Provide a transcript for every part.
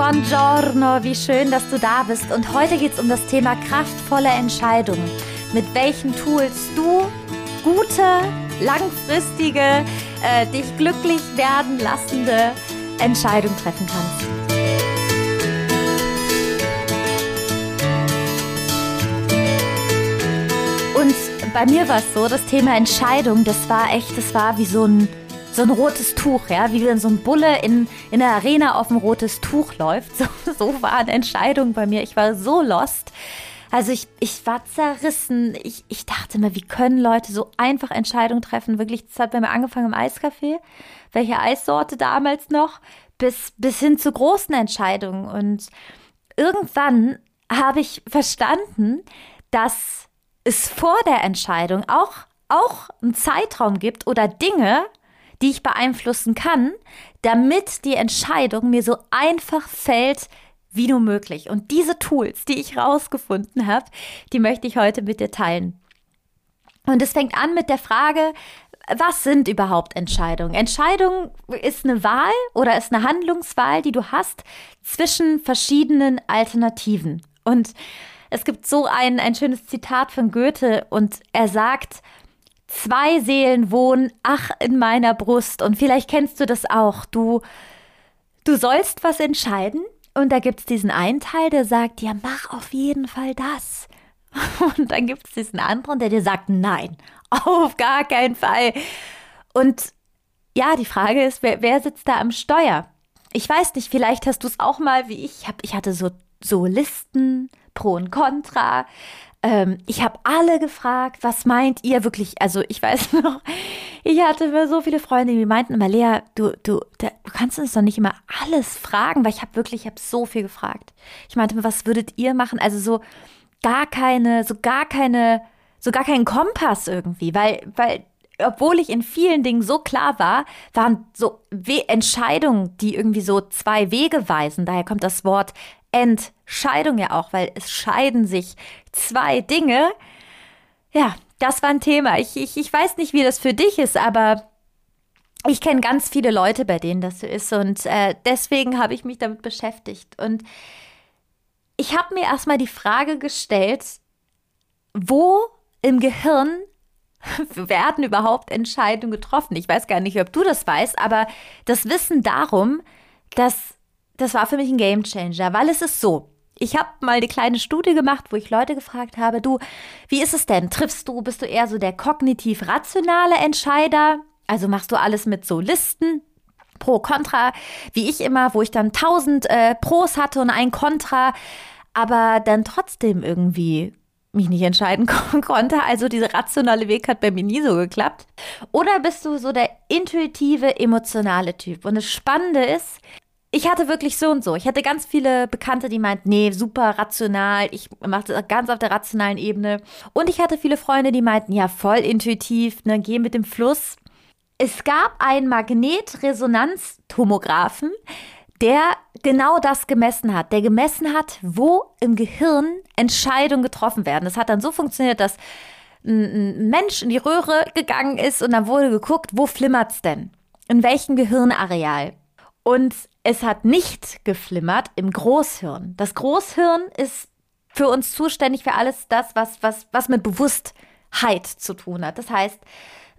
Buongiorno, wie schön, dass du da bist. Und heute geht es um das Thema kraftvolle Entscheidungen. Mit welchen Tools du gute, langfristige, äh, dich glücklich werden lassende Entscheidungen treffen kannst. Und bei mir war es so, das Thema Entscheidung, das war echt, das war wie so ein so ein rotes Tuch, ja, wie wenn so ein Bulle in, in der Arena auf ein rotes Tuch läuft. So, so war eine bei mir. Ich war so lost. Also ich, ich war zerrissen. Ich, ich dachte mir, wie können Leute so einfach Entscheidungen treffen? Wirklich, das hat bei mir angefangen im Eiscafé. Welche Eissorte damals noch? Bis, bis hin zu großen Entscheidungen. Und irgendwann habe ich verstanden, dass es vor der Entscheidung auch, auch einen Zeitraum gibt oder Dinge, die ich beeinflussen kann, damit die Entscheidung mir so einfach fällt wie nur möglich. Und diese Tools, die ich rausgefunden habe, die möchte ich heute mit dir teilen. Und es fängt an mit der Frage, was sind überhaupt Entscheidungen? Entscheidung ist eine Wahl oder ist eine Handlungswahl, die du hast zwischen verschiedenen Alternativen. Und es gibt so ein, ein schönes Zitat von Goethe und er sagt, Zwei Seelen wohnen, ach, in meiner Brust. Und vielleicht kennst du das auch. Du, du sollst was entscheiden. Und da gibt es diesen einen Teil, der sagt, ja, mach auf jeden Fall das. Und dann gibt es diesen anderen, der dir sagt, nein, auf gar keinen Fall. Und ja, die Frage ist, wer, wer sitzt da am Steuer? Ich weiß nicht, vielleicht hast du es auch mal wie ich. Ich hatte so, so Listen, Pro und Contra. Ähm, ich habe alle gefragt, was meint ihr wirklich? Also ich weiß noch, ich hatte so viele Freunde, die meinten immer, Lea, du, du, du kannst uns doch nicht immer alles fragen, weil ich habe wirklich, ich habe so viel gefragt. Ich meinte mir, was würdet ihr machen? Also so gar keine, so gar keine, so gar keinen Kompass irgendwie, weil, weil obwohl ich in vielen Dingen so klar war, waren so We Entscheidungen, die irgendwie so zwei Wege weisen. Daher kommt das Wort Entscheidung ja auch, weil es scheiden sich zwei Dinge. Ja, das war ein Thema. Ich, ich, ich weiß nicht, wie das für dich ist, aber ich kenne ganz viele Leute, bei denen das so ist. Und äh, deswegen habe ich mich damit beschäftigt. Und ich habe mir erstmal die Frage gestellt, wo im Gehirn werden überhaupt Entscheidungen getroffen? Ich weiß gar nicht, ob du das weißt, aber das Wissen darum, dass das war für mich ein Gamechanger, weil es ist so. Ich habe mal eine kleine Studie gemacht, wo ich Leute gefragt habe, du, wie ist es denn? Triffst du, bist du eher so der kognitiv-rationale Entscheider? Also machst du alles mit so Listen, Pro, Contra, wie ich immer, wo ich dann tausend äh, Pros hatte und ein Contra, aber dann trotzdem irgendwie mich nicht entscheiden konnte. Also dieser rationale Weg hat bei mir nie so geklappt. Oder bist du so der intuitive, emotionale Typ? Und das Spannende ist, ich hatte wirklich so und so. Ich hatte ganz viele Bekannte, die meinten, nee, super rational, ich mache das ganz auf der rationalen Ebene. Und ich hatte viele Freunde, die meinten, ja, voll intuitiv, ne, geh mit dem Fluss. Es gab einen Magnetresonanztomographen, der genau das gemessen hat. Der gemessen hat, wo im Gehirn Entscheidungen getroffen werden. Das hat dann so funktioniert, dass ein Mensch in die Röhre gegangen ist und dann wurde geguckt, wo flimmert's denn? In welchem Gehirnareal? Und es hat nicht geflimmert im Großhirn. Das Großhirn ist für uns zuständig für alles das, was, was, was mit Bewusstheit zu tun hat. Das heißt,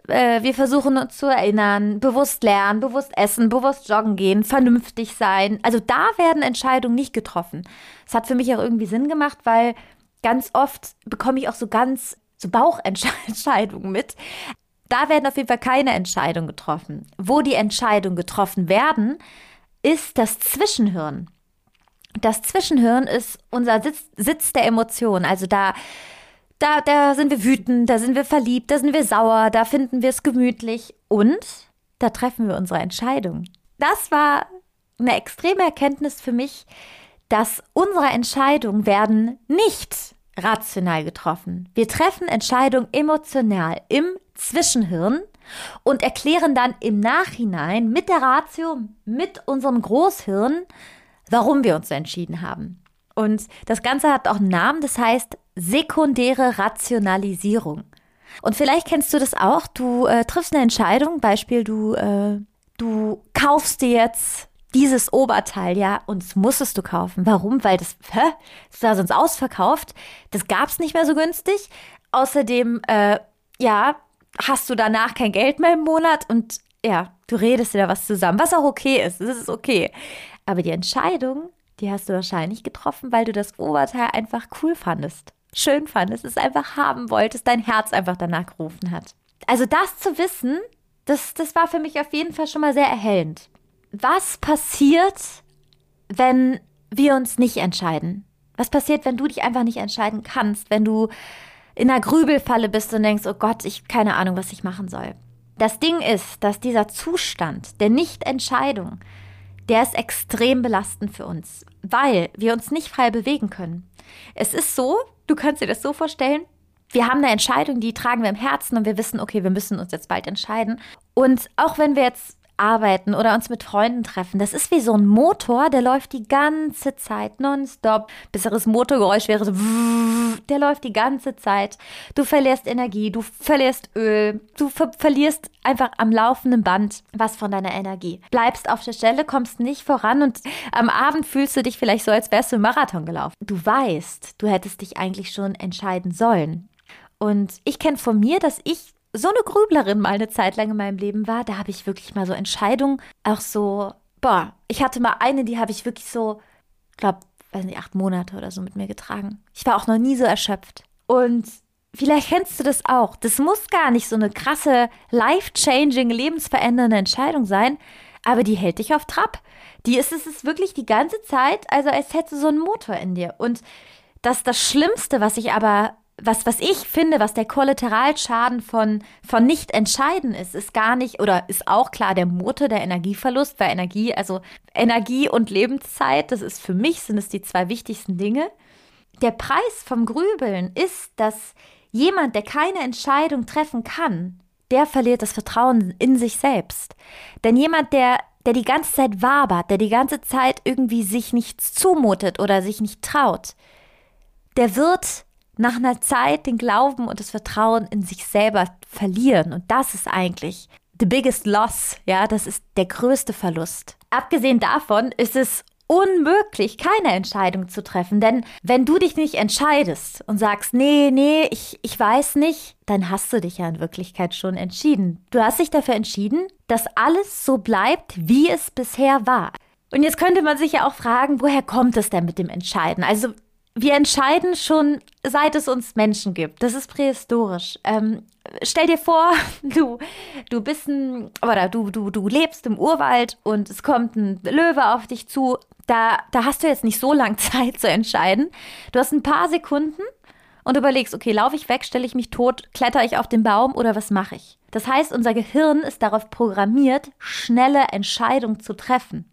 äh, wir versuchen uns zu erinnern, bewusst lernen, bewusst essen, bewusst joggen gehen, vernünftig sein. Also da werden Entscheidungen nicht getroffen. Es hat für mich auch irgendwie Sinn gemacht, weil ganz oft bekomme ich auch so ganz so Bauchentscheidungen mit. Da werden auf jeden Fall keine Entscheidungen getroffen. Wo die Entscheidungen getroffen werden, ist das Zwischenhirn. Das Zwischenhirn ist unser Sitz, Sitz der Emotionen. Also da, da, da sind wir wütend, da sind wir verliebt, da sind wir sauer, da finden wir es gemütlich und da treffen wir unsere Entscheidung. Das war eine extreme Erkenntnis für mich, dass unsere Entscheidungen werden nicht rational getroffen. Wir treffen Entscheidungen emotional im Zwischenhirn und erklären dann im Nachhinein mit der Ratio, mit unserem Großhirn, warum wir uns entschieden haben. Und das Ganze hat auch einen Namen, das heißt sekundäre Rationalisierung. Und vielleicht kennst du das auch. Du äh, triffst eine Entscheidung, Beispiel, du, äh, du kaufst dir jetzt dieses Oberteil, ja, und das musstest du kaufen. Warum? Weil das, hä? Das war sonst ausverkauft. Das gab's nicht mehr so günstig. Außerdem, äh, ja, hast du danach kein Geld mehr im Monat und ja, du redest dir da was zusammen, was auch okay ist. Das ist okay. Aber die Entscheidung, die hast du wahrscheinlich getroffen, weil du das Oberteil einfach cool fandest. Schön fandest, es einfach haben wolltest, dein Herz einfach danach gerufen hat. Also das zu wissen, das, das war für mich auf jeden Fall schon mal sehr erhellend. Was passiert, wenn wir uns nicht entscheiden? Was passiert, wenn du dich einfach nicht entscheiden kannst, wenn du in einer Grübelfalle bist und denkst, oh Gott, ich keine Ahnung, was ich machen soll. Das Ding ist, dass dieser Zustand der Nichtentscheidung, der ist extrem belastend für uns, weil wir uns nicht frei bewegen können. Es ist so, du kannst dir das so vorstellen, wir haben eine Entscheidung, die tragen wir im Herzen und wir wissen, okay, wir müssen uns jetzt bald entscheiden. Und auch wenn wir jetzt arbeiten oder uns mit Freunden treffen. Das ist wie so ein Motor, der läuft die ganze Zeit nonstop. Besseres Motorgeräusch wäre so, der läuft die ganze Zeit. Du verlierst Energie, du verlierst Öl, du ver verlierst einfach am laufenden Band was von deiner Energie. Bleibst auf der Stelle, kommst nicht voran und am Abend fühlst du dich vielleicht so, als wärst du im Marathon gelaufen. Du weißt, du hättest dich eigentlich schon entscheiden sollen. Und ich kenne von mir, dass ich so eine Grüblerin mal eine Zeit lang in meinem Leben war, da habe ich wirklich mal so Entscheidungen, auch so, boah, ich hatte mal eine, die habe ich wirklich so, glaube, weiß nicht, acht Monate oder so mit mir getragen. Ich war auch noch nie so erschöpft. Und vielleicht kennst du das auch. Das muss gar nicht so eine krasse, life-changing, lebensverändernde Entscheidung sein, aber die hält dich auf Trab. Die ist es ist wirklich die ganze Zeit, also als hättest du so einen Motor in dir. Und das das Schlimmste, was ich aber was, was ich finde, was der Kollateralschaden von, von nicht entscheiden ist, ist gar nicht, oder ist auch klar der Motor, der Energieverlust, weil Energie, also Energie und Lebenszeit, das ist für mich, sind es die zwei wichtigsten Dinge. Der Preis vom Grübeln ist, dass jemand, der keine Entscheidung treffen kann, der verliert das Vertrauen in sich selbst. Denn jemand, der, der die ganze Zeit wabert, der die ganze Zeit irgendwie sich nichts zumutet oder sich nicht traut, der wird nach einer Zeit den Glauben und das Vertrauen in sich selber verlieren. Und das ist eigentlich the biggest loss. Ja, das ist der größte Verlust. Abgesehen davon ist es unmöglich, keine Entscheidung zu treffen. Denn wenn du dich nicht entscheidest und sagst, nee, nee, ich, ich weiß nicht, dann hast du dich ja in Wirklichkeit schon entschieden. Du hast dich dafür entschieden, dass alles so bleibt, wie es bisher war. Und jetzt könnte man sich ja auch fragen, woher kommt es denn mit dem Entscheiden? Also wir entscheiden schon, seit es uns Menschen gibt. Das ist prähistorisch. Ähm, stell dir vor, du, du bist ein, oder du, du, du lebst im Urwald und es kommt ein Löwe auf dich zu. Da, da hast du jetzt nicht so lange Zeit zu entscheiden. Du hast ein paar Sekunden und überlegst, okay, laufe ich weg, stelle ich mich tot, kletter ich auf den Baum oder was mache ich? Das heißt, unser Gehirn ist darauf programmiert, schnelle Entscheidungen zu treffen.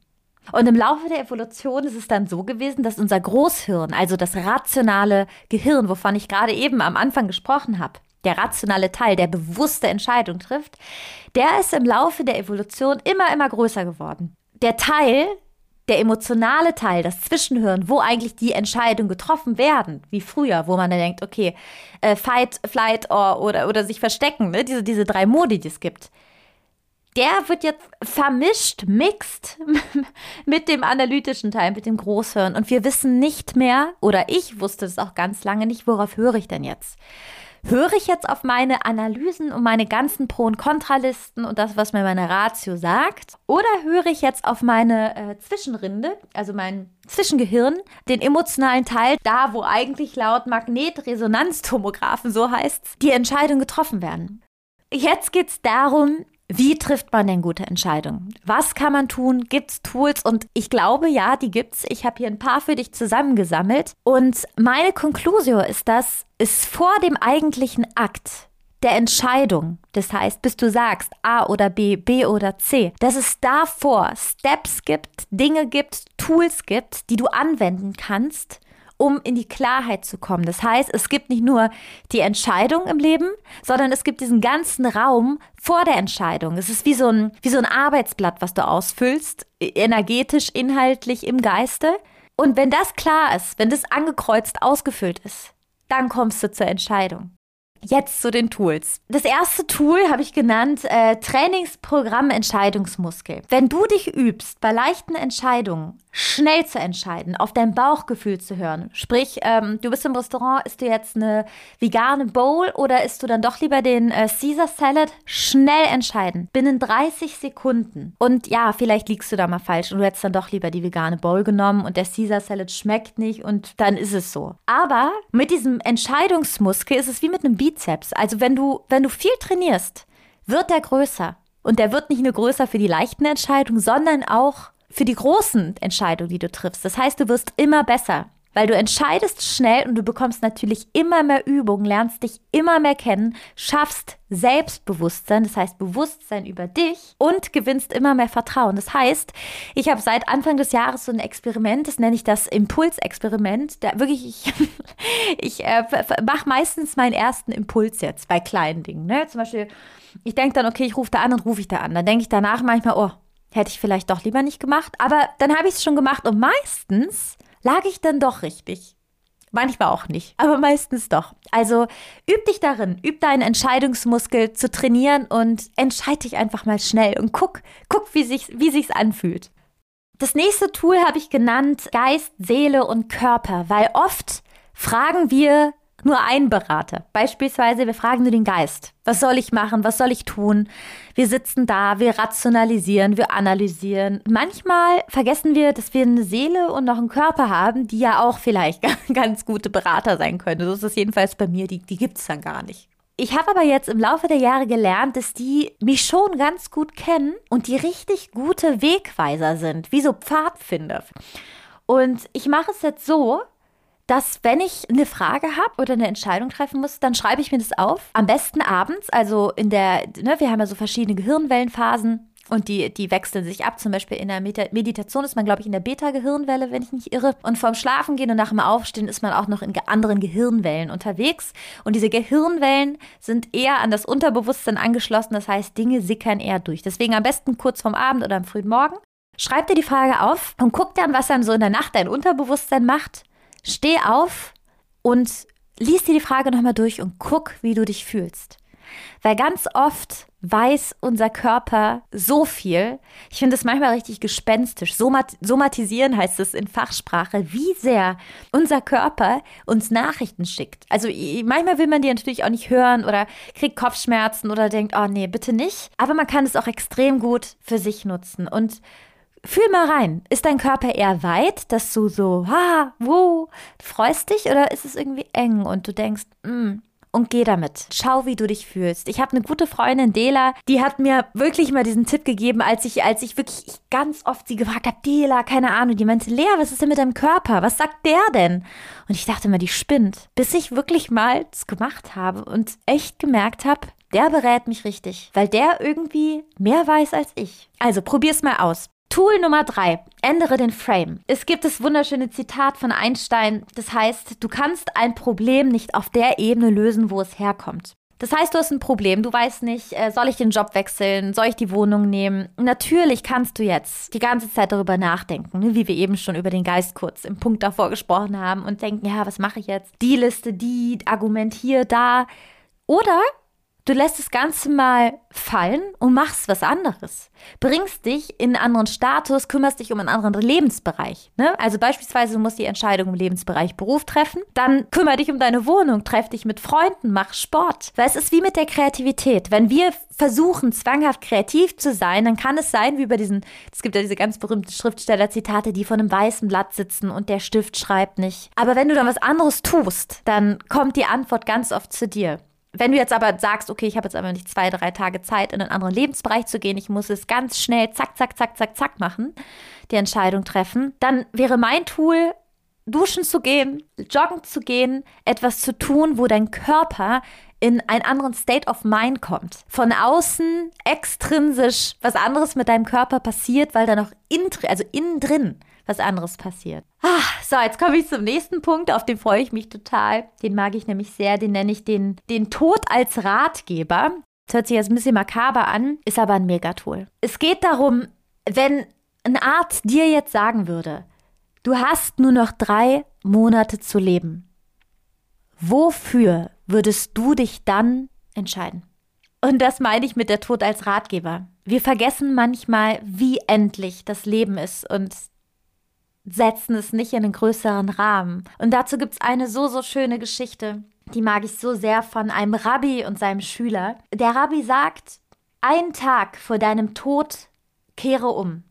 Und im Laufe der Evolution ist es dann so gewesen, dass unser Großhirn, also das rationale Gehirn, wovon ich gerade eben am Anfang gesprochen habe, der rationale Teil, der bewusste Entscheidung trifft, der ist im Laufe der Evolution immer, immer größer geworden. Der Teil, der emotionale Teil, das Zwischenhirn, wo eigentlich die Entscheidungen getroffen werden, wie früher, wo man dann denkt, okay, äh, Fight, Flight or, oder, oder sich verstecken, ne? diese, diese drei Modi, die es gibt der wird jetzt vermischt, mixt mit dem analytischen Teil, mit dem Großhirn. Und wir wissen nicht mehr, oder ich wusste es auch ganz lange nicht, worauf höre ich denn jetzt? Höre ich jetzt auf meine Analysen und meine ganzen Pro- und Kontralisten und das, was mir meine Ratio sagt? Oder höre ich jetzt auf meine äh, Zwischenrinde, also mein Zwischengehirn, den emotionalen Teil, da wo eigentlich laut Magnetresonanztomographen, so heißt's, die Entscheidungen getroffen werden? Jetzt geht es darum, wie trifft man denn gute Entscheidungen? Was kann man tun? Gibt's Tools? Und ich glaube, ja, die gibt's. Ich habe hier ein paar für dich zusammengesammelt. Und meine Konklusion ist, dass es vor dem eigentlichen Akt der Entscheidung, das heißt, bis du sagst A oder B, B oder C, dass es davor Steps gibt, Dinge gibt, Tools gibt, die du anwenden kannst, um in die Klarheit zu kommen. Das heißt, es gibt nicht nur die Entscheidung im Leben, sondern es gibt diesen ganzen Raum vor der Entscheidung. Es ist wie so ein, wie so ein Arbeitsblatt, was du ausfüllst, energetisch, inhaltlich, im Geiste. Und wenn das klar ist, wenn das angekreuzt ausgefüllt ist, dann kommst du zur Entscheidung. Jetzt zu den Tools. Das erste Tool habe ich genannt äh, Trainingsprogramm Entscheidungsmuskel. Wenn du dich übst, bei leichten Entscheidungen schnell zu entscheiden, auf dein Bauchgefühl zu hören, sprich, ähm, du bist im Restaurant, isst du jetzt eine vegane Bowl oder isst du dann doch lieber den äh, Caesar Salad? Schnell entscheiden, binnen 30 Sekunden. Und ja, vielleicht liegst du da mal falsch und du hättest dann doch lieber die vegane Bowl genommen und der Caesar Salad schmeckt nicht und dann ist es so. Aber mit diesem Entscheidungsmuskel ist es wie mit einem Bizeps. Also wenn du, wenn du viel trainierst, wird der größer. Und der wird nicht nur größer für die leichten Entscheidungen, sondern auch für die großen Entscheidungen, die du triffst. Das heißt, du wirst immer besser. Weil du entscheidest schnell und du bekommst natürlich immer mehr Übung, lernst dich immer mehr kennen, schaffst Selbstbewusstsein, das heißt Bewusstsein über dich und gewinnst immer mehr Vertrauen. Das heißt, ich habe seit Anfang des Jahres so ein Experiment, das nenne ich das Impulsexperiment. Da wirklich, ich, ich äh, mache meistens meinen ersten Impuls jetzt bei kleinen Dingen. Ne? Zum Beispiel, ich denke dann, okay, ich rufe da an und rufe ich da an. Dann denke ich danach manchmal, oh, hätte ich vielleicht doch lieber nicht gemacht. Aber dann habe ich es schon gemacht und meistens lag ich dann doch richtig. Manchmal auch nicht, aber meistens doch. Also üb dich darin, üb deinen Entscheidungsmuskel zu trainieren und entscheide dich einfach mal schnell und guck, guck, wie sich wie sich's anfühlt. Das nächste Tool habe ich genannt Geist, Seele und Körper, weil oft fragen wir nur ein Berater. Beispielsweise, wir fragen nur den Geist. Was soll ich machen? Was soll ich tun? Wir sitzen da, wir rationalisieren, wir analysieren. Manchmal vergessen wir, dass wir eine Seele und noch einen Körper haben, die ja auch vielleicht ganz gute Berater sein können. So ist es jedenfalls bei mir. Die, die gibt es dann gar nicht. Ich habe aber jetzt im Laufe der Jahre gelernt, dass die mich schon ganz gut kennen und die richtig gute Wegweiser sind, wie so Pfadfinder. Und ich mache es jetzt so, dass wenn ich eine Frage habe oder eine Entscheidung treffen muss, dann schreibe ich mir das auf. Am besten abends, also in der, ne, wir haben ja so verschiedene Gehirnwellenphasen. Und die, die wechseln sich ab. Zum Beispiel in der Meditation ist man, glaube ich, in der Beta-Gehirnwelle, wenn ich nicht irre. Und vorm Schlafen gehen und nach dem Aufstehen ist man auch noch in anderen Gehirnwellen unterwegs. Und diese Gehirnwellen sind eher an das Unterbewusstsein angeschlossen. Das heißt, Dinge sickern eher durch. Deswegen am besten kurz vorm Abend oder am frühen Morgen. Schreib dir die Frage auf und guck dann, was dann so in der Nacht dein Unterbewusstsein macht Steh auf und lies dir die Frage nochmal durch und guck, wie du dich fühlst. Weil ganz oft weiß unser Körper so viel. Ich finde es manchmal richtig gespenstisch. Somat somatisieren heißt es in Fachsprache, wie sehr unser Körper uns Nachrichten schickt. Also manchmal will man die natürlich auch nicht hören oder kriegt Kopfschmerzen oder denkt, oh nee, bitte nicht. Aber man kann es auch extrem gut für sich nutzen. Und Fühl mal rein. Ist dein Körper eher weit, dass du so, ha, wo, freust dich oder ist es irgendwie eng und du denkst, mm, und geh damit. Schau, wie du dich fühlst. Ich habe eine gute Freundin, Dela, die hat mir wirklich mal diesen Tipp gegeben, als ich, als ich wirklich ganz oft sie gefragt habe, Dela, keine Ahnung, die meinte, Lea, was ist denn mit deinem Körper? Was sagt der denn? Und ich dachte immer, die spinnt. Bis ich wirklich mal das gemacht habe und echt gemerkt habe, der berät mich richtig, weil der irgendwie mehr weiß als ich. Also probier's mal aus. Tool Nummer drei. Ändere den Frame. Es gibt das wunderschöne Zitat von Einstein. Das heißt, du kannst ein Problem nicht auf der Ebene lösen, wo es herkommt. Das heißt, du hast ein Problem. Du weißt nicht, äh, soll ich den Job wechseln? Soll ich die Wohnung nehmen? Natürlich kannst du jetzt die ganze Zeit darüber nachdenken, ne, wie wir eben schon über den Geist kurz im Punkt davor gesprochen haben und denken, ja, was mache ich jetzt? Die Liste, die, Argument hier, da. Oder Du lässt das Ganze mal fallen und machst was anderes. Bringst dich in einen anderen Status, kümmerst dich um einen anderen Lebensbereich. Ne? Also beispielsweise, du musst die Entscheidung im Lebensbereich Beruf treffen. Dann kümmere dich um deine Wohnung, treff dich mit Freunden, mach Sport. Weil es ist wie mit der Kreativität. Wenn wir versuchen, zwanghaft kreativ zu sein, dann kann es sein, wie bei diesen, es gibt ja diese ganz berühmten Schriftsteller-Zitate, die vor einem weißen Blatt sitzen und der Stift schreibt nicht. Aber wenn du dann was anderes tust, dann kommt die Antwort ganz oft zu dir. Wenn du jetzt aber sagst, okay, ich habe jetzt aber nicht zwei, drei Tage Zeit, in einen anderen Lebensbereich zu gehen, ich muss es ganz schnell zack, zack, zack, zack, zack machen, die Entscheidung treffen, dann wäre mein Tool, duschen zu gehen, joggen zu gehen, etwas zu tun, wo dein Körper in einen anderen State of Mind kommt. Von außen extrinsisch was anderes mit deinem Körper passiert, weil da noch in, also innen drin was anderes passiert. Ah, so, jetzt komme ich zum nächsten Punkt, auf den freue ich mich total. Den mag ich nämlich sehr, den nenne ich den, den Tod als Ratgeber. Das hört sich jetzt ein bisschen makaber an, ist aber ein Megatool. Es geht darum, wenn ein Arzt dir jetzt sagen würde, du hast nur noch drei Monate zu leben. wofür würdest du dich dann entscheiden? Und das meine ich mit der Tod als Ratgeber. Wir vergessen manchmal, wie endlich das Leben ist und setzen es nicht in einen größeren Rahmen. Und dazu gibt es eine so, so schöne Geschichte, die mag ich so sehr von einem Rabbi und seinem Schüler. Der Rabbi sagt, ein Tag vor deinem Tod kehre um.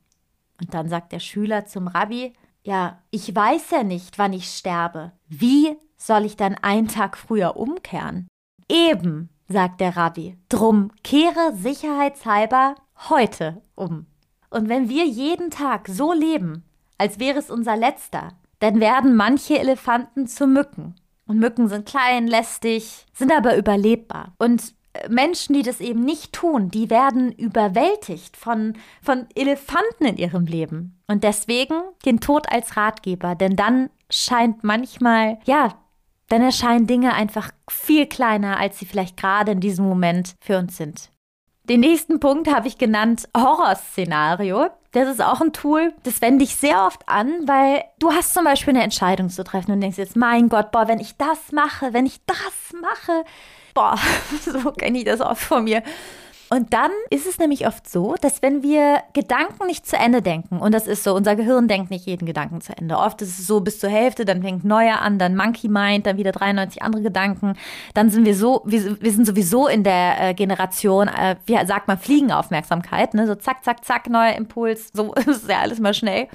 Und dann sagt der Schüler zum Rabbi, ja, ich weiß ja nicht, wann ich sterbe. Wie soll ich dann einen Tag früher umkehren? Eben, sagt der Rabbi. Drum kehre sicherheitshalber heute um. Und wenn wir jeden Tag so leben, als wäre es unser letzter, dann werden manche Elefanten zu Mücken. Und Mücken sind klein, lästig, sind aber überlebbar. Und äh, Menschen, die das eben nicht tun, die werden überwältigt von, von Elefanten in ihrem Leben. Und deswegen den Tod als Ratgeber, denn dann scheint manchmal, ja, dann erscheinen Dinge einfach viel kleiner, als sie vielleicht gerade in diesem Moment für uns sind. Den nächsten Punkt habe ich genannt Horrorszenario. Das ist auch ein Tool, das wende ich sehr oft an, weil du hast zum Beispiel eine Entscheidung zu treffen und denkst jetzt, mein Gott, boah, wenn ich das mache, wenn ich das mache, boah, so kenne ich das oft von mir. Und dann ist es nämlich oft so, dass wenn wir Gedanken nicht zu Ende denken, und das ist so, unser Gehirn denkt nicht jeden Gedanken zu Ende. Oft ist es so bis zur Hälfte, dann fängt neuer an, dann Monkey Mind, dann wieder 93 andere Gedanken. Dann sind wir so, wir, wir sind sowieso in der äh, Generation, äh, wie sagt man, Fliegenaufmerksamkeit, ne? So zack, zack, zack, neuer Impuls, so ist ja alles mal schnell.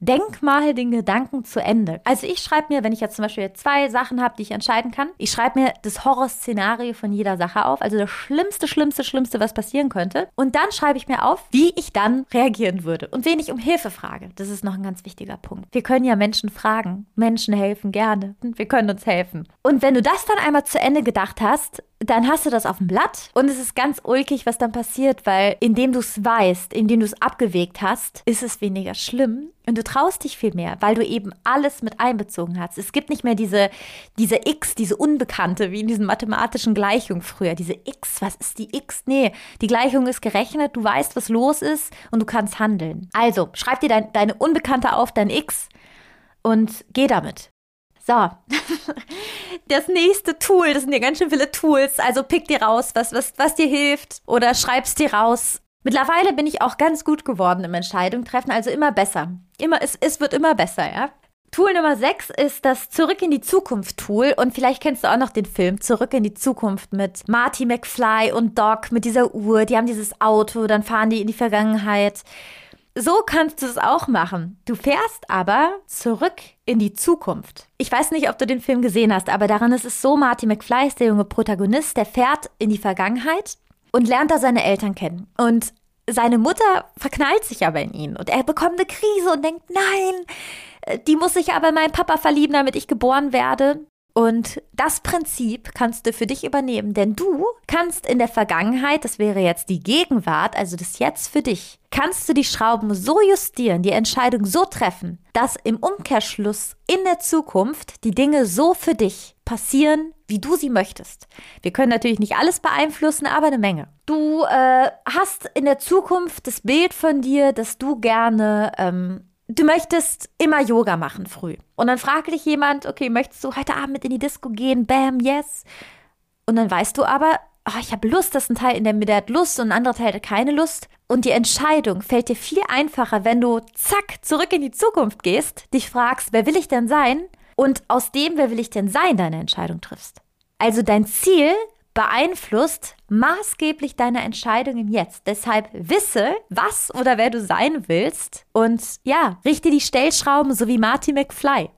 Denk mal den Gedanken zu Ende. Also ich schreibe mir, wenn ich jetzt zum Beispiel zwei Sachen habe, die ich entscheiden kann, ich schreibe mir das Horrorszenario von jeder Sache auf, also das Schlimmste, Schlimmste, Schlimmste, was passieren könnte. Und dann schreibe ich mir auf, wie ich dann reagieren würde und wen ich um Hilfe frage. Das ist noch ein ganz wichtiger Punkt. Wir können ja Menschen fragen. Menschen helfen gerne. Wir können uns helfen. Und wenn du das dann einmal zu Ende gedacht hast, dann hast du das auf dem Blatt und es ist ganz ulkig, was dann passiert, weil indem du es weißt, indem du es abgewegt hast, ist es weniger schlimm und du traust dich viel mehr, weil du eben alles mit einbezogen hast. Es gibt nicht mehr diese, diese X, diese Unbekannte, wie in diesen mathematischen Gleichungen früher. Diese X, was ist die X? Nee, die Gleichung ist gerechnet, du weißt, was los ist und du kannst handeln. Also, schreib dir dein, deine Unbekannte auf, dein X und geh damit. So, das nächste Tool, das sind ja ganz schön viele Tools. Also pick dir raus, was, was, was dir hilft oder schreib's dir raus. Mittlerweile bin ich auch ganz gut geworden im Entscheidung treffen, also immer besser. Immer, es, es wird immer besser, ja. Tool Nummer 6 ist das Zurück in die Zukunft Tool und vielleicht kennst du auch noch den Film Zurück in die Zukunft mit Marty McFly und Doc mit dieser Uhr. Die haben dieses Auto, dann fahren die in die Vergangenheit. So kannst du es auch machen. Du fährst aber zurück in die Zukunft. Ich weiß nicht, ob du den Film gesehen hast, aber daran ist es so, Marty McFly ist der junge Protagonist, der fährt in die Vergangenheit und lernt da seine Eltern kennen. Und seine Mutter verknallt sich aber in ihn und er bekommt eine Krise und denkt, nein, die muss sich aber in meinen Papa verlieben, damit ich geboren werde. Und das Prinzip kannst du für dich übernehmen, denn du kannst in der Vergangenheit, das wäre jetzt die Gegenwart, also das Jetzt für dich, kannst du die Schrauben so justieren, die Entscheidung so treffen, dass im Umkehrschluss in der Zukunft die Dinge so für dich passieren, wie du sie möchtest. Wir können natürlich nicht alles beeinflussen, aber eine Menge. Du äh, hast in der Zukunft das Bild von dir, dass du gerne ähm, du möchtest immer Yoga machen früh. Und dann fragt dich jemand, okay, möchtest du heute Abend mit in die Disco gehen? Bam, yes. Und dann weißt du aber, oh, ich habe Lust, das ist ein Teil, in der hat Lust und ein anderer Teil hat keine Lust. Und die Entscheidung fällt dir viel einfacher, wenn du zack zurück in die Zukunft gehst, dich fragst, wer will ich denn sein? Und aus dem, wer will ich denn sein, deine Entscheidung triffst. Also dein Ziel beeinflusst maßgeblich deine Entscheidung im Jetzt. Deshalb wisse, was oder wer du sein willst und ja, richte die Stellschrauben so wie Marty McFly.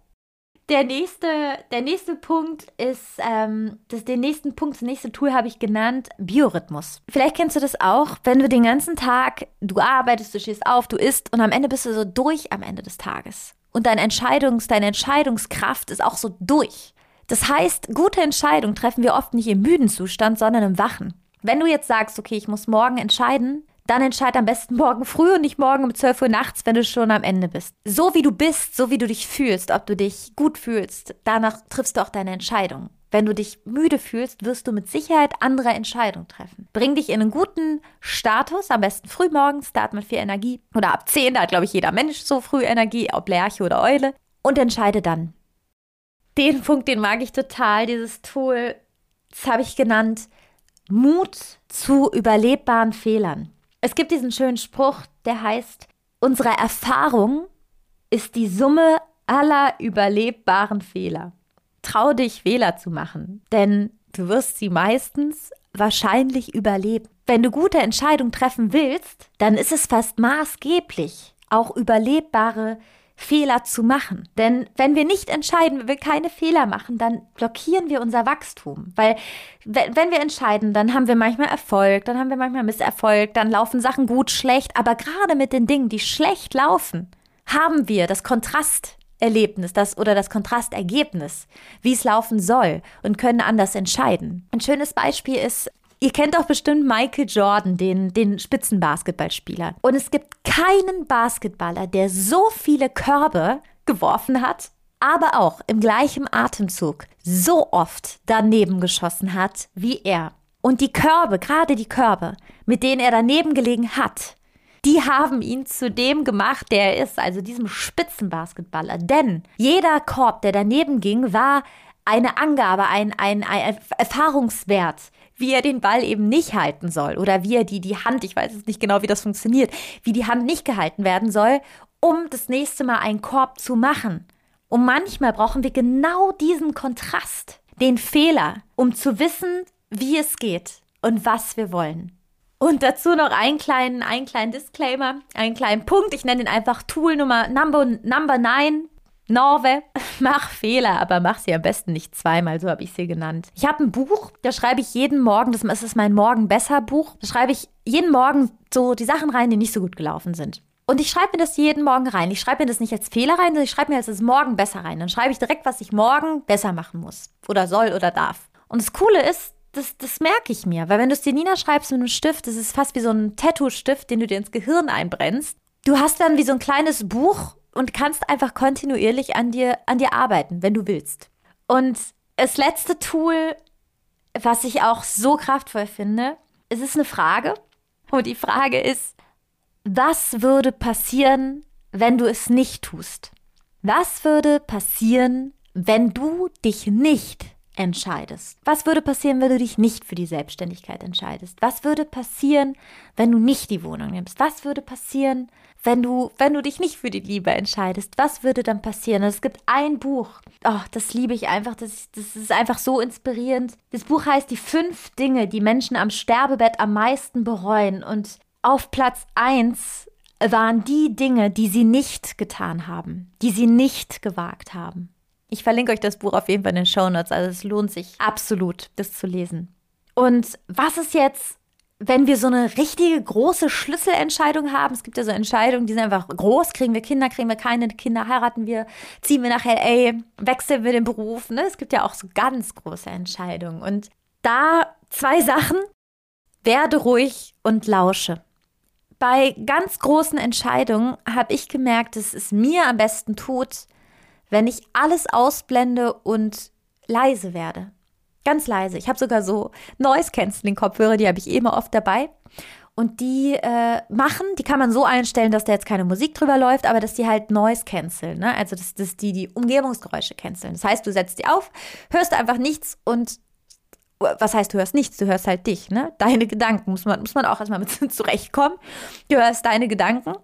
Der nächste, der nächste Punkt ist, ähm, das, den nächsten Punkt, das nächste Tool habe ich genannt, Biorhythmus. Vielleicht kennst du das auch, wenn du den ganzen Tag, du arbeitest, du stehst auf, du isst und am Ende bist du so durch am Ende des Tages. Und deine Entscheidungs, deine Entscheidungskraft ist auch so durch. Das heißt, gute Entscheidungen treffen wir oft nicht im müden Zustand, sondern im wachen. Wenn du jetzt sagst, okay, ich muss morgen entscheiden, dann entscheid am besten morgen früh und nicht morgen um 12 Uhr nachts, wenn du schon am Ende bist. So wie du bist, so wie du dich fühlst, ob du dich gut fühlst, danach triffst du auch deine Entscheidung. Wenn du dich müde fühlst, wirst du mit Sicherheit andere Entscheidungen treffen. Bring dich in einen guten Status, am besten früh morgens, start mit viel Energie. Oder ab 10, da hat, glaube ich, jeder Mensch so früh Energie, ob Lerche oder Eule. Und entscheide dann. den Punkt, den mag ich total, dieses Tool, das habe ich genannt, Mut zu überlebbaren Fehlern. Es gibt diesen schönen Spruch, der heißt, unsere Erfahrung ist die Summe aller überlebbaren Fehler. Trau dich, Fehler zu machen, denn du wirst sie meistens wahrscheinlich überleben. Wenn du gute Entscheidungen treffen willst, dann ist es fast maßgeblich, auch überlebbare Fehler zu machen. Denn wenn wir nicht entscheiden, wenn wir keine Fehler machen, dann blockieren wir unser Wachstum. Weil wenn wir entscheiden, dann haben wir manchmal Erfolg, dann haben wir manchmal Misserfolg, dann laufen Sachen gut, schlecht. Aber gerade mit den Dingen, die schlecht laufen, haben wir das Kontrasterlebnis, das oder das Kontrastergebnis, wie es laufen soll und können anders entscheiden. Ein schönes Beispiel ist Ihr kennt doch bestimmt Michael Jordan, den, den Spitzenbasketballspieler. Und es gibt keinen Basketballer, der so viele Körbe geworfen hat, aber auch im gleichen Atemzug so oft daneben geschossen hat wie er. Und die Körbe, gerade die Körbe, mit denen er daneben gelegen hat, die haben ihn zu dem gemacht, der er ist, also diesem Spitzenbasketballer. Denn jeder Korb, der daneben ging, war eine Angabe, ein, ein, ein Erfahrungswert, wie er den Ball eben nicht halten soll oder wie er die, die Hand, ich weiß jetzt nicht genau, wie das funktioniert, wie die Hand nicht gehalten werden soll, um das nächste Mal einen Korb zu machen. Und manchmal brauchen wir genau diesen Kontrast, den Fehler, um zu wissen, wie es geht und was wir wollen. Und dazu noch einen kleinen, einen kleinen Disclaimer, einen kleinen Punkt. Ich nenne ihn einfach Tool Nummer Number, Number 9. Norwe, mach Fehler, aber mach sie am besten nicht zweimal, so habe ich sie genannt. Ich habe ein Buch, da schreibe ich jeden Morgen, das ist mein Morgen besser Buch, da schreibe ich jeden Morgen so die Sachen rein, die nicht so gut gelaufen sind. Und ich schreibe mir das jeden Morgen rein. Ich schreibe mir das nicht als Fehler rein, sondern ich schreibe mir das morgen besser rein. Dann schreibe ich direkt, was ich morgen besser machen muss oder soll oder darf. Und das Coole ist, das, das merke ich mir, weil wenn du es dir Nina schreibst mit einem Stift, das ist fast wie so ein Tattoo-Stift, den du dir ins Gehirn einbrennst. Du hast dann wie so ein kleines Buch und kannst einfach kontinuierlich an dir, an dir arbeiten, wenn du willst. Und das letzte Tool, was ich auch so kraftvoll finde, es ist eine Frage. Und die Frage ist, was würde passieren, wenn du es nicht tust? Was würde passieren, wenn du dich nicht entscheidest? Was würde passieren, wenn du dich nicht für die Selbstständigkeit entscheidest? Was würde passieren, wenn du nicht die Wohnung nimmst? Was würde passieren, wenn du, wenn du dich nicht für die Liebe entscheidest? Was würde dann passieren? Es gibt ein Buch, oh, das liebe ich einfach, das, das ist einfach so inspirierend. Das Buch heißt Die fünf Dinge, die Menschen am Sterbebett am meisten bereuen. Und auf Platz eins waren die Dinge, die sie nicht getan haben, die sie nicht gewagt haben. Ich verlinke euch das Buch auf jeden Fall in den Show Notes. Also es lohnt sich absolut, das zu lesen. Und was ist jetzt, wenn wir so eine richtige große Schlüsselentscheidung haben? Es gibt ja so Entscheidungen, die sind einfach groß. Kriegen wir Kinder, kriegen wir keine Kinder, heiraten wir, ziehen wir nach LA, wechseln wir den Beruf. Ne? Es gibt ja auch so ganz große Entscheidungen. Und da zwei Sachen. Werde ruhig und lausche. Bei ganz großen Entscheidungen habe ich gemerkt, dass es mir am besten tut, wenn ich alles ausblende und leise werde. Ganz leise. Ich habe sogar so Noise Canceling Kopfhörer, die habe ich immer oft dabei. Und die äh, machen, die kann man so einstellen, dass da jetzt keine Musik drüber läuft, aber dass die halt Noise canceln. Ne? Also, dass, dass die die Umgebungsgeräusche canceln. Das heißt, du setzt die auf, hörst einfach nichts und was heißt, du hörst nichts, du hörst halt dich, ne? Deine Gedanken muss man, muss man auch erstmal mit zurechtkommen. Du hörst deine Gedanken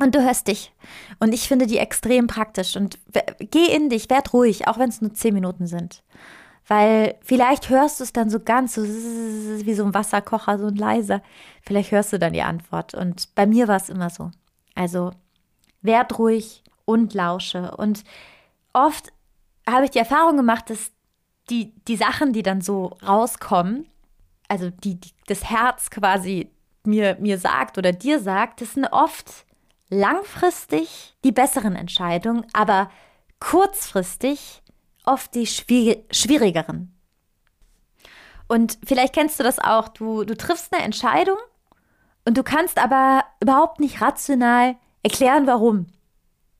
und du hörst dich. Und ich finde die extrem praktisch. Und geh in dich, werd ruhig, auch wenn es nur zehn Minuten sind. Weil vielleicht hörst du es dann so ganz, so wie so ein Wasserkocher, so ein leiser. Vielleicht hörst du dann die Antwort. Und bei mir war es immer so. Also werd ruhig und lausche. Und oft habe ich die Erfahrung gemacht, dass die, die Sachen, die dann so rauskommen, also die, die das Herz quasi mir, mir sagt oder dir sagt, das sind oft langfristig die besseren Entscheidungen, aber kurzfristig oft die schwierigeren. Und vielleicht kennst du das auch, du, du triffst eine Entscheidung und du kannst aber überhaupt nicht rational erklären, warum.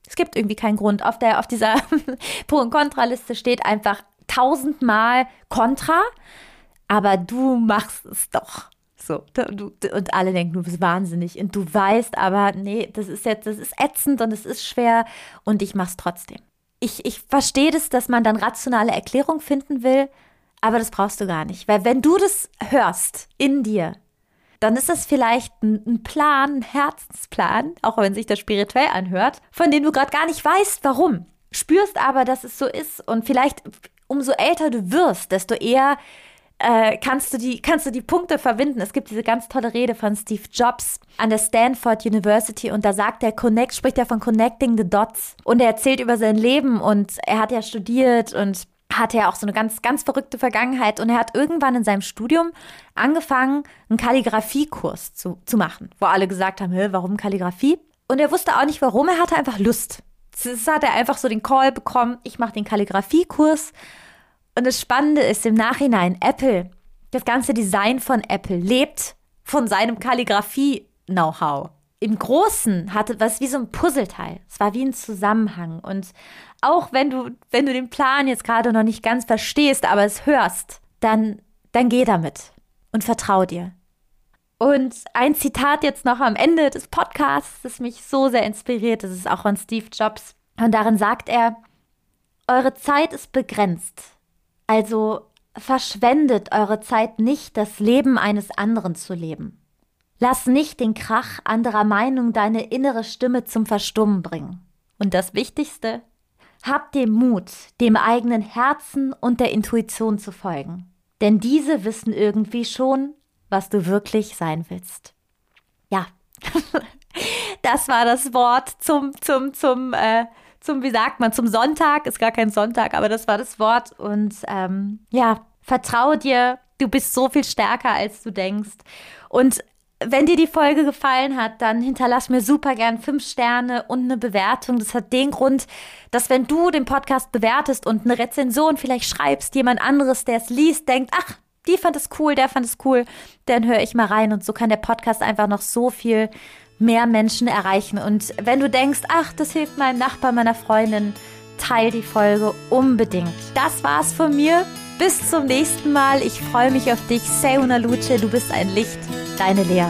Es gibt irgendwie keinen Grund. Auf, der, auf dieser Pro- und Kontraliste steht einfach tausendmal Kontra, aber du machst es doch. So, du, und alle denken, du bist wahnsinnig. Und du weißt aber, nee, das ist jetzt, das ist ätzend und es ist schwer und ich mach's trotzdem. ich, ich verstehe das, dass man dann rationale Erklärung finden will, aber das brauchst du gar nicht. Weil wenn du das hörst in dir, dann ist das vielleicht ein, Plan, ein Herzensplan, auch wenn sich das spirituell anhört, von dem du gerade gar nicht weißt, warum. Spürst aber, dass es so ist und vielleicht umso älter du wirst, desto eher äh, kannst, du die, kannst du die Punkte verbinden. Es gibt diese ganz tolle Rede von Steve Jobs an der Stanford University und da sagt er, Connect, spricht er von Connecting the Dots und er erzählt über sein Leben und er hat ja studiert und hatte ja auch so eine ganz, ganz verrückte Vergangenheit und er hat irgendwann in seinem Studium angefangen, einen Kalligrafiekurs zu, zu machen, wo alle gesagt haben, warum Kalligrafie? Und er wusste auch nicht warum, er hatte einfach Lust. Das hat er einfach so den Call bekommen, ich mache den Kalligrafiekurs und das Spannende ist im Nachhinein, Apple, das ganze Design von Apple lebt von seinem Kalligrafie-Know-how. Im Großen hatte was wie so ein Puzzleteil. Es war wie ein Zusammenhang. Und auch wenn du, wenn du den Plan jetzt gerade noch nicht ganz verstehst, aber es hörst, dann, dann geh damit und vertrau dir. Und ein Zitat jetzt noch am Ende des Podcasts, das mich so sehr inspiriert, das ist auch von Steve Jobs. Und darin sagt er, eure Zeit ist begrenzt. Also verschwendet eure Zeit nicht, das Leben eines anderen zu leben. Lass nicht den Krach anderer Meinung deine innere Stimme zum Verstummen bringen. Und das Wichtigste, hab den Mut, dem eigenen Herzen und der Intuition zu folgen. Denn diese wissen irgendwie schon, was du wirklich sein willst. Ja, das war das Wort zum, zum, zum äh, zum, wie sagt man, zum Sonntag. Ist gar kein Sonntag, aber das war das Wort. Und ähm, ja, vertraue dir, du bist so viel stärker, als du denkst. Und wenn dir die Folge gefallen hat, dann hinterlass mir super gern fünf Sterne und eine Bewertung. Das hat den Grund, dass wenn du den Podcast bewertest und eine Rezension vielleicht schreibst, jemand anderes, der es liest, denkt, ach, die fand es cool, der fand es cool, dann höre ich mal rein und so kann der Podcast einfach noch so viel mehr Menschen erreichen. Und wenn du denkst, ach, das hilft meinem Nachbar, meiner Freundin, teil die Folge unbedingt. Das war's von mir. Bis zum nächsten Mal. Ich freue mich auf dich. Seuna Luce, du bist ein Licht. Deine Lea.